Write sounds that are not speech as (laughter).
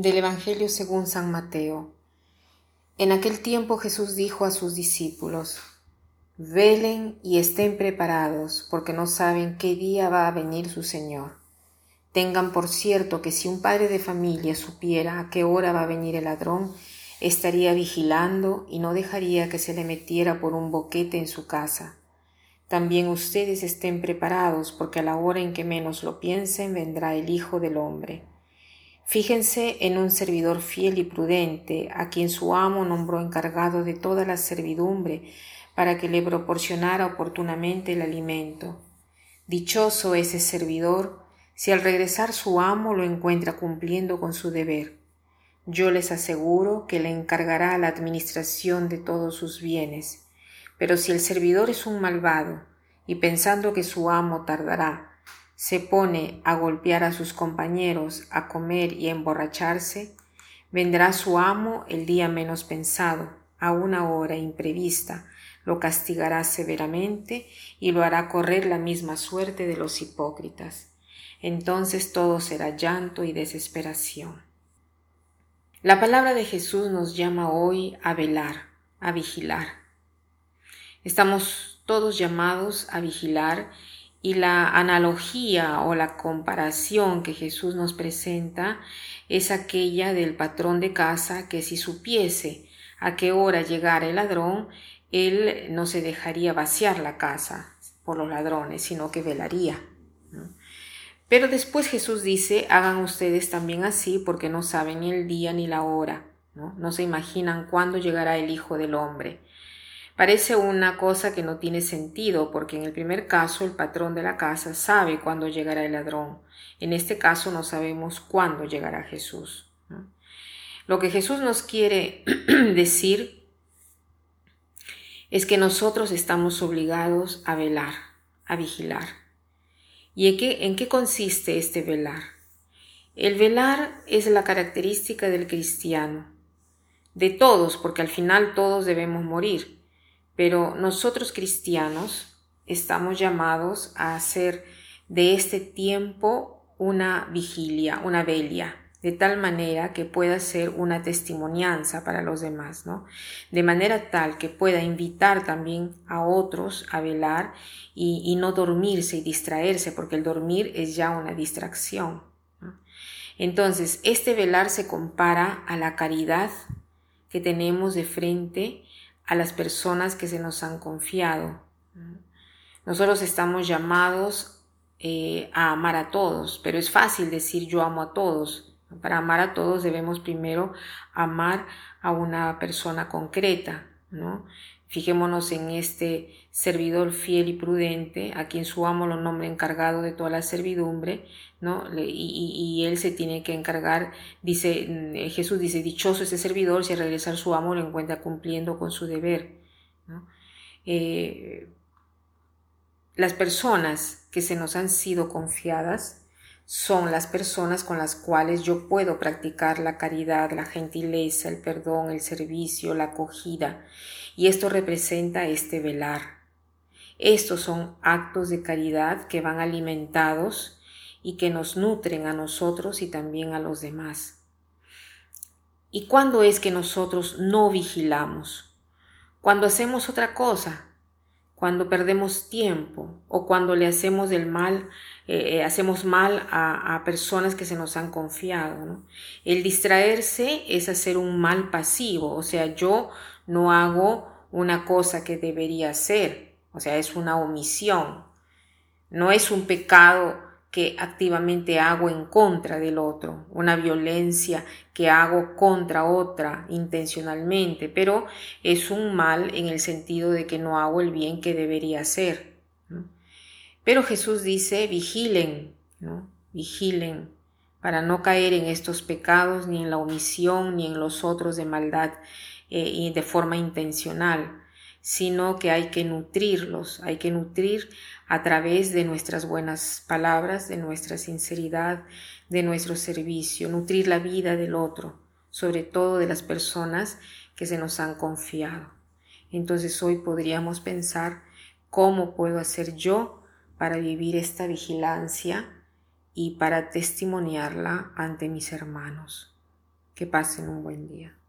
Del Evangelio según San Mateo. En aquel tiempo Jesús dijo a sus discípulos, Velen y estén preparados, porque no saben qué día va a venir su Señor. Tengan por cierto que si un padre de familia supiera a qué hora va a venir el ladrón, estaría vigilando y no dejaría que se le metiera por un boquete en su casa. También ustedes estén preparados, porque a la hora en que menos lo piensen vendrá el Hijo del Hombre. Fíjense en un servidor fiel y prudente, a quien su amo nombró encargado de toda la servidumbre, para que le proporcionara oportunamente el alimento. Dichoso ese servidor si al regresar su amo lo encuentra cumpliendo con su deber. Yo les aseguro que le encargará la administración de todos sus bienes. Pero si el servidor es un malvado, y pensando que su amo tardará, se pone a golpear a sus compañeros, a comer y a emborracharse, vendrá su amo el día menos pensado, a una hora imprevista, lo castigará severamente y lo hará correr la misma suerte de los hipócritas. Entonces todo será llanto y desesperación. La palabra de Jesús nos llama hoy a velar, a vigilar. Estamos todos llamados a vigilar y la analogía o la comparación que Jesús nos presenta es aquella del patrón de casa que si supiese a qué hora llegara el ladrón, él no se dejaría vaciar la casa por los ladrones, sino que velaría. Pero después Jesús dice, hagan ustedes también así porque no saben ni el día ni la hora, no, no se imaginan cuándo llegará el Hijo del Hombre. Parece una cosa que no tiene sentido, porque en el primer caso el patrón de la casa sabe cuándo llegará el ladrón. En este caso no sabemos cuándo llegará Jesús. Lo que Jesús nos quiere (clears throat) decir es que nosotros estamos obligados a velar, a vigilar. ¿Y en qué, consiste este velar? El velar es la característica del cristiano, de todos, porque al final todos debemos morir pero nosotros cristianos estamos llamados a hacer de este tiempo una vigilia, una velia, de tal manera que pueda ser una testimonianza para los demás, ¿no? De manera tal que pueda invitar también a otros a velar y, no dormirse y distraerse, porque el dormir es ya una distracción. Entonces, este velar se compara a la caridad que tenemos de frente a las personas que se nos han confiado. Nosotros estamos llamados eh, a amar a todos, pero es fácil decir yo amo a todos. Para amar a todos debemos primero amar a una persona concreta, ¿no? Fijémonos en este servidor fiel y prudente, a quien su amo lo nombre encargado de toda la servidumbre, ¿no? Y, él se tiene que encargar, dice, mm, Jesús dice, dichoso ese servidor si al regresar su amo lo encuentra cumpliendo con su deber, eh, las personas que se nos han sido confiadas son las personas con las cuales yo puedo practicar la caridad, la gentileza, el perdón, el servicio, la acogida y esto representa este velar. Estos son actos de caridad que van alimentados y que nos nutren a nosotros y también a los demás. ¿Y cuándo es que nosotros no vigilamos? Cuando hacemos otra cosa, cuando perdemos tiempo o cuando le hacemos del mal, eh, eh, hacemos mal a, personas que se nos han confiado. El distraerse es hacer un mal pasivo, o sea, yo no hago una cosa que debería hacer, o sea, es una omisión. No es un pecado que activamente hago en contra del otro, una violencia que hago contra otra intencionalmente, pero es un mal en el sentido de que no hago el bien que debería hacer. Pero Jesús dice, vigilen, ¿no? vigilen para no caer en estos pecados, ni en la omisión, ni en los otros de maldad eh, y de forma intencional, sino que hay que nutrirlos, hay que nutrir a través de nuestras buenas palabras, de nuestra sinceridad, de nuestro servicio, nutrir la vida del otro, sobre todo de las personas que se nos han confiado. Entonces hoy podríamos pensar cómo puedo hacer yo para vivir esta vigilancia y para testimoniarla ante mis hermanos. Que pasen un buen día.